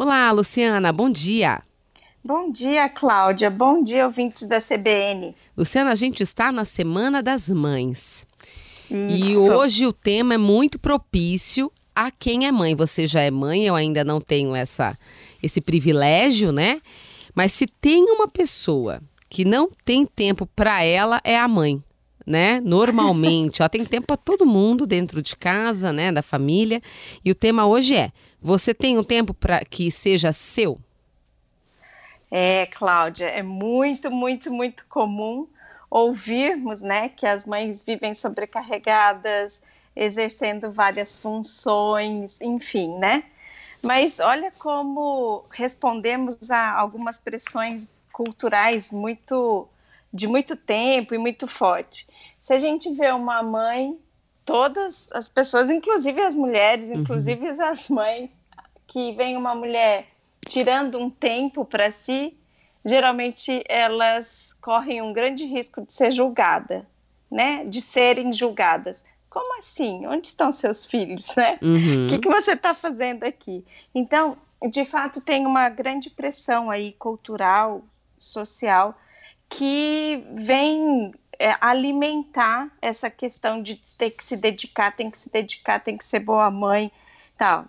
Olá, Luciana, bom dia. Bom dia, Cláudia. Bom dia, ouvintes da CBN. Luciana, a gente está na Semana das Mães. Isso. E hoje o tema é muito propício a quem é mãe. Você já é mãe, eu ainda não tenho essa, esse privilégio, né? Mas se tem uma pessoa que não tem tempo para ela, é a mãe. Né? Normalmente, ela tem tempo para todo mundo dentro de casa, né, da família. E o tema hoje é: você tem um tempo para que seja seu? É, Cláudia, é muito, muito, muito comum ouvirmos, né, que as mães vivem sobrecarregadas, exercendo várias funções, enfim, né? Mas olha como respondemos a algumas pressões culturais muito de muito tempo e muito forte. Se a gente vê uma mãe, todas as pessoas, inclusive as mulheres, uhum. inclusive uhum. as mães, que vem uma mulher tirando um tempo para si, geralmente elas correm um grande risco de ser julgada, né? De serem julgadas. Como assim? Onde estão seus filhos, né? Uhum. O que, que você está fazendo aqui? Então, de fato, tem uma grande pressão aí cultural, social, que vem é, alimentar essa questão de ter que se dedicar, tem que se dedicar, tem que ser boa mãe, tal.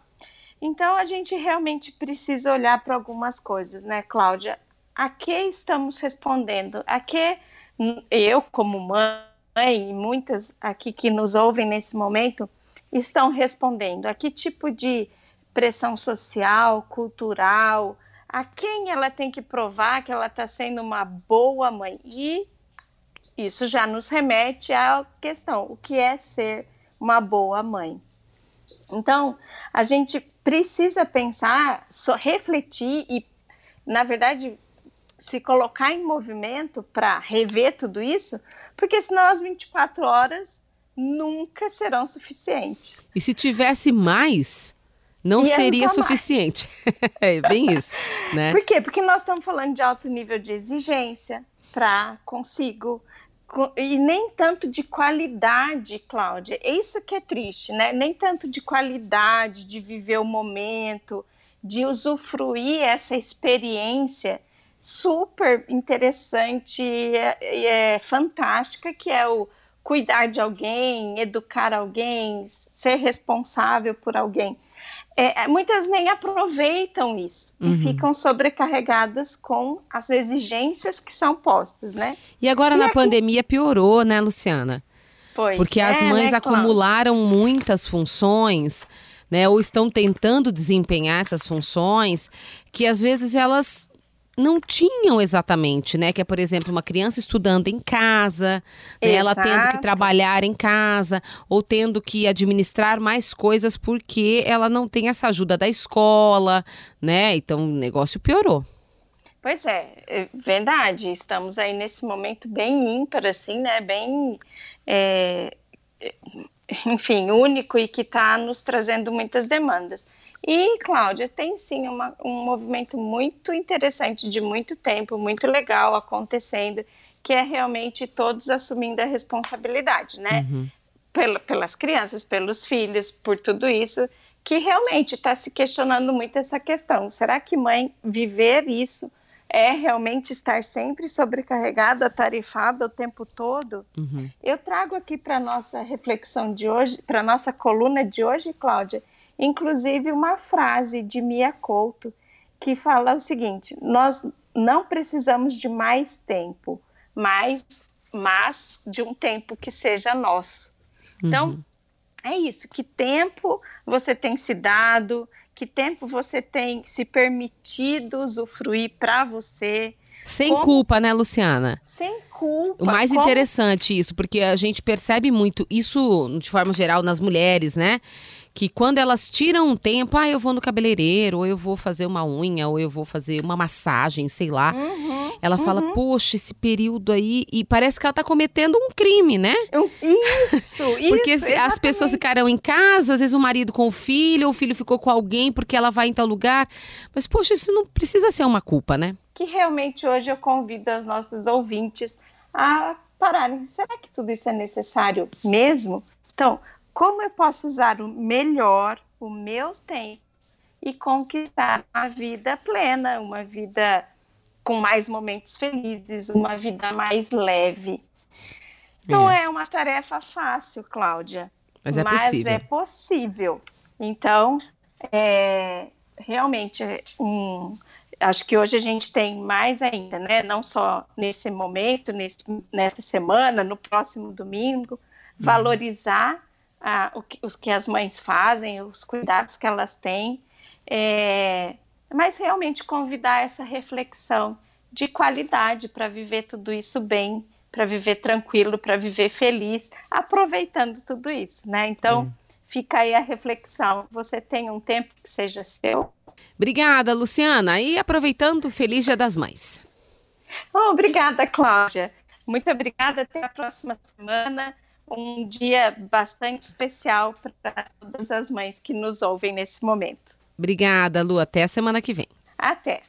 Então a gente realmente precisa olhar para algumas coisas, né, Cláudia? A que estamos respondendo? A que eu, como mãe, e muitas aqui que nos ouvem nesse momento, estão respondendo? A que tipo de pressão social, cultural, a quem ela tem que provar que ela está sendo uma boa mãe? E isso já nos remete à questão: o que é ser uma boa mãe? Então, a gente precisa pensar, só refletir e, na verdade, se colocar em movimento para rever tudo isso, porque senão as 24 horas nunca serão suficientes. E se tivesse mais, não e seria suficiente. é bem isso, né? Por quê? Porque nós estamos falando de alto nível de exigência para consigo, e nem tanto de qualidade, Cláudia. É isso que é triste, né? Nem tanto de qualidade, de viver o momento, de usufruir essa experiência super interessante e é, é fantástica, que é o cuidar de alguém, educar alguém, ser responsável por alguém é, é, muitas nem aproveitam isso uhum. e ficam sobrecarregadas com as exigências que são postas, né? E agora e na aqui... pandemia piorou, né, Luciana? Pois Porque é, as mães né, acumularam claro. muitas funções, né, ou estão tentando desempenhar essas funções que às vezes elas não tinham exatamente, né? Que é, por exemplo, uma criança estudando em casa, né? ela tendo que trabalhar em casa, ou tendo que administrar mais coisas porque ela não tem essa ajuda da escola, né? Então o negócio piorou. Pois é, é verdade. Estamos aí nesse momento bem ímpar, assim, né? Bem. É, enfim, único e que está nos trazendo muitas demandas. E, Cláudia, tem sim uma, um movimento muito interessante de muito tempo, muito legal acontecendo, que é realmente todos assumindo a responsabilidade, né? Uhum. Pela, pelas crianças, pelos filhos, por tudo isso, que realmente está se questionando muito essa questão. Será que mãe viver isso é realmente estar sempre sobrecarregada, atarefada o tempo todo? Uhum. Eu trago aqui para nossa reflexão de hoje, para nossa coluna de hoje, Cláudia, inclusive uma frase de Mia Couto que fala o seguinte: nós não precisamos de mais tempo, mas, mas de um tempo que seja nosso. Então, uhum. é isso. Que tempo você tem se dado? Que tempo você tem se permitido usufruir para você? Sem Como... culpa, né, Luciana? Sem culpa. O mais Como... interessante isso, porque a gente percebe muito isso de forma geral nas mulheres, né? Que quando elas tiram um tempo, ah, eu vou no cabeleireiro, ou eu vou fazer uma unha, ou eu vou fazer uma massagem, sei lá. Uhum, ela uhum. fala, poxa, esse período aí. E parece que ela tá cometendo um crime, né? Isso, isso. porque exatamente. as pessoas ficaram em casa, às vezes o marido com o filho, ou o filho ficou com alguém porque ela vai em tal lugar. Mas, poxa, isso não precisa ser uma culpa, né? Que realmente hoje eu convido os nossos ouvintes a pararem. Será que tudo isso é necessário mesmo? Então, como eu posso usar o melhor o meu tempo e conquistar uma vida plena, uma vida com mais momentos felizes, uma vida mais leve. Não é, é uma tarefa fácil, Cláudia, mas é mas possível. É possível. Então, é, realmente, um, acho que hoje a gente tem mais ainda, né? Não só nesse momento, nesse, nessa semana, no próximo domingo, uhum. Ah, o que, os que as mães fazem, os cuidados que elas têm, é, mas realmente convidar essa reflexão de qualidade para viver tudo isso bem, para viver tranquilo, para viver feliz, aproveitando tudo isso, né? Então, fica aí a reflexão. Você tem um tempo que seja seu. Obrigada, Luciana. E aproveitando, feliz Dia das Mães. Oh, obrigada, Cláudia. Muito obrigada. Até a próxima semana. Um dia bastante especial para todas as mães que nos ouvem nesse momento. Obrigada, Lu. Até a semana que vem. Até.